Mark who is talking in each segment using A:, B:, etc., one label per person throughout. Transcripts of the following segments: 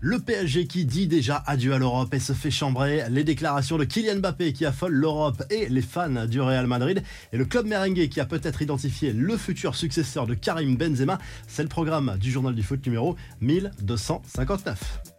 A: Le PSG qui dit déjà adieu à l'Europe et se fait chambrer, les déclarations de Kylian Mbappé qui affolent l'Europe et les fans du Real Madrid, et le club merengue qui a peut-être identifié le futur successeur de Karim Benzema, c'est le programme du journal du foot numéro 1259.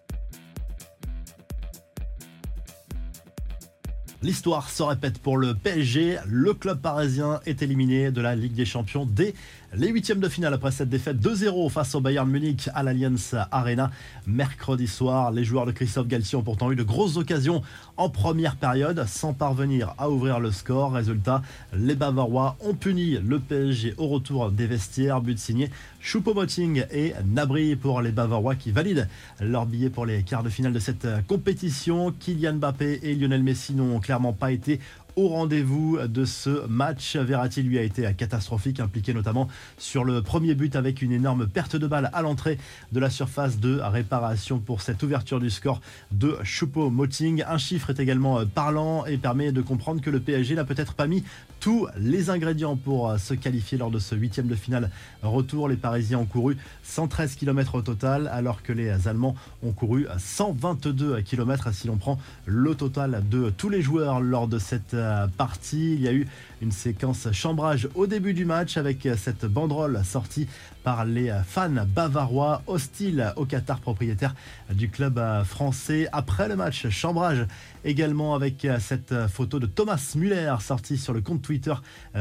A: L'histoire se répète pour le PSG. Le club parisien est éliminé de la Ligue des Champions dès les huitièmes de finale après cette défaite 2-0 face au Bayern Munich à l'Allianz Arena. Mercredi soir, les joueurs de Christophe Galtier ont pourtant eu de grosses occasions en première période sans parvenir à ouvrir le score. Résultat, les Bavarois ont puni le PSG au retour des vestiaires. But signé Choupo-Moting et Nabri pour les Bavarois qui valident leur billet pour les quarts de finale de cette compétition. Kylian Mbappé et Lionel Messi n'ont clairement pas été au rendez-vous de ce match. Verratti lui a été catastrophique, impliqué notamment sur le premier but avec une énorme perte de balle à l'entrée de la surface de réparation pour cette ouverture du score de Choupo-Moting. Un chiffre est également parlant et permet de comprendre que le PSG n'a peut-être pas mis tous les ingrédients pour se qualifier lors de ce huitième de finale retour. Les Parisiens ont couru 113 km au total alors que les Allemands ont couru 122 km si l'on prend le total de tous les joueurs lors de cette partie. Il y a eu une séquence chambrage au début du match avec cette banderole sortie par les fans bavarois hostiles au Qatar propriétaire du club français. Après le match, chambrage également avec cette photo de Thomas Müller sortie sur le compte Twitter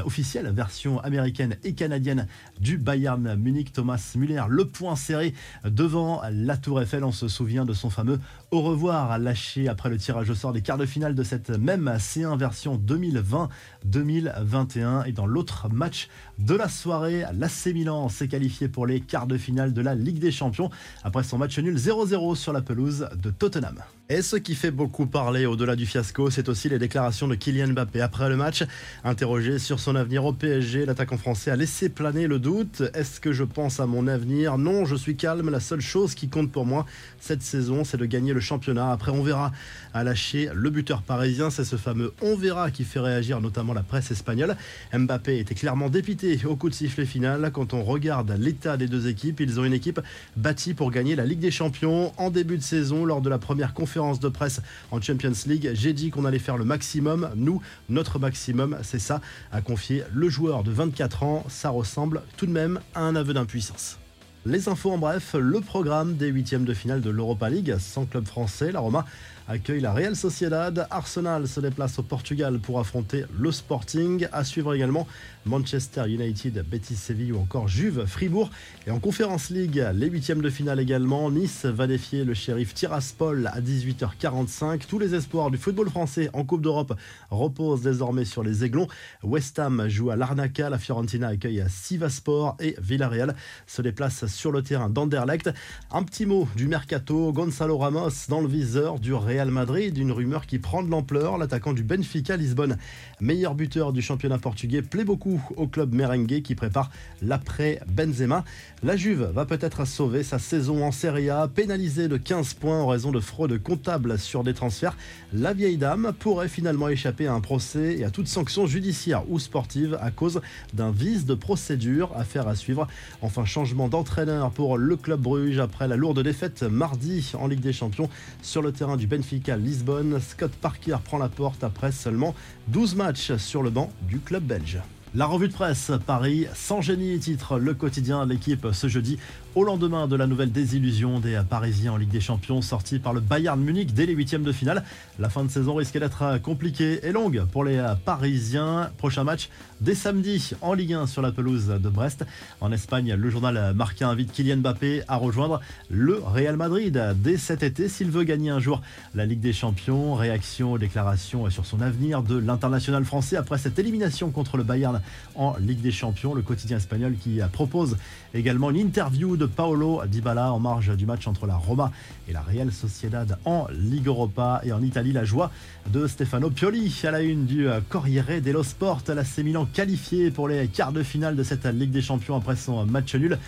A: officiel, version américaine et canadienne du Bayern Munich. Thomas Müller, le point serré devant la Tour Eiffel. On se souvient de son fameux au revoir lâché après le tirage au sort des quarts de finale de cette même C1 version 2020-2021. Et dans l'autre match de la soirée, l'AC Milan s'est qualifié pour les quarts de finale de la Ligue des Champions après son match nul 0-0 sur la pelouse de Tottenham. Et ce qui fait beaucoup parler au-delà du fiasco, c'est aussi les déclarations de Kylian Mbappé. Après le match, interrogé sur son avenir au PSG, l'attaquant français a laissé planer le doute. Est-ce que je pense à mon avenir? Non, je suis calme. La seule chose qui compte pour moi cette saison, c'est de gagner le championnat. Après, on verra. À lâcher le buteur parisien, c'est ce fameux on verra qui fait réagir notamment la presse espagnole. Mbappé était clairement dépité au coup de sifflet final. Quand on regarde l'état des deux équipes, ils ont une équipe bâtie pour gagner la Ligue des Champions en début de saison lors de la première conférence de presse en Champions League. J'ai dit qu'on allait faire le maximum. Nous, notre maximum, c'est ça, a confié le joueur de 24 ans. Ça ressemble tout de même à un aveu d'impuissance. Les infos en bref, le programme des huitièmes de finale de l'Europa League, sans club français, la Roma accueille la Real Sociedad. Arsenal se déplace au Portugal pour affronter le Sporting. À suivre également Manchester United, Betis Séville ou encore Juve Fribourg. Et en Conférence League, les huitièmes de finale également. Nice va défier le shérif Tiraspol à 18h45. Tous les espoirs du football français en Coupe d'Europe reposent désormais sur les aiglons. West Ham joue à Larnaca, la Fiorentina accueille à Sivaspor et Villarreal se déplace sur le terrain d'Anderlecht. Un petit mot du mercato, Gonzalo Ramos dans le viseur du Real Real Madrid, une rumeur qui prend de l'ampleur. L'attaquant du Benfica Lisbonne, meilleur buteur du championnat portugais, plaît beaucoup au club merengue qui prépare l'après Benzema. La Juve va peut-être sauver sa saison en Serie A, pénalisée de 15 points en raison de fraude comptable sur des transferts. La vieille dame pourrait finalement échapper à un procès et à toute sanction judiciaire ou sportive à cause d'un vice de procédure. Affaire à suivre. Enfin, changement d'entraîneur pour le club Bruges après la lourde défaite mardi en Ligue des Champions sur le terrain du Benfica Lisbonne. Scott Parker prend la porte après seulement 12 matchs sur le banc du club belge. La revue de presse Paris sans génie titre le quotidien l'équipe ce jeudi au lendemain de la nouvelle désillusion des Parisiens en Ligue des Champions sortie par le Bayern Munich dès les huitièmes de finale. La fin de saison risquait d'être compliquée et longue pour les Parisiens. Prochain match dès samedi en Ligue 1 sur la pelouse de Brest. En Espagne, le journal marqué invite Kylian Mbappé à rejoindre le Real Madrid dès cet été s'il veut gagner un jour la Ligue des Champions. Réaction, déclaration sur son avenir de l'international français après cette élimination contre le Bayern en Ligue des Champions. Le quotidien espagnol qui propose également une interview de Paolo Dybala en marge du match entre la Roma et la Real Sociedad en Ligue Europa. Et en Italie, la joie de Stefano Pioli à la une du Corriere dello Sport. La Milan qualifié pour les quarts de finale de cette Ligue des Champions après son match nul.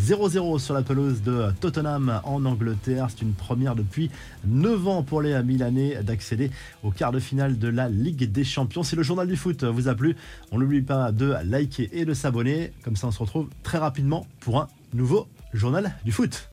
A: 0-0 sur la pelouse de Tottenham en Angleterre. C'est une première depuis 9 ans pour les Milanais d'accéder au quart de finale de la Ligue des Champions. Si le journal du foot vous a plu, on n'oublie pas de liker et de s'abonner. Comme ça, on se retrouve très rapidement pour un nouveau journal du foot.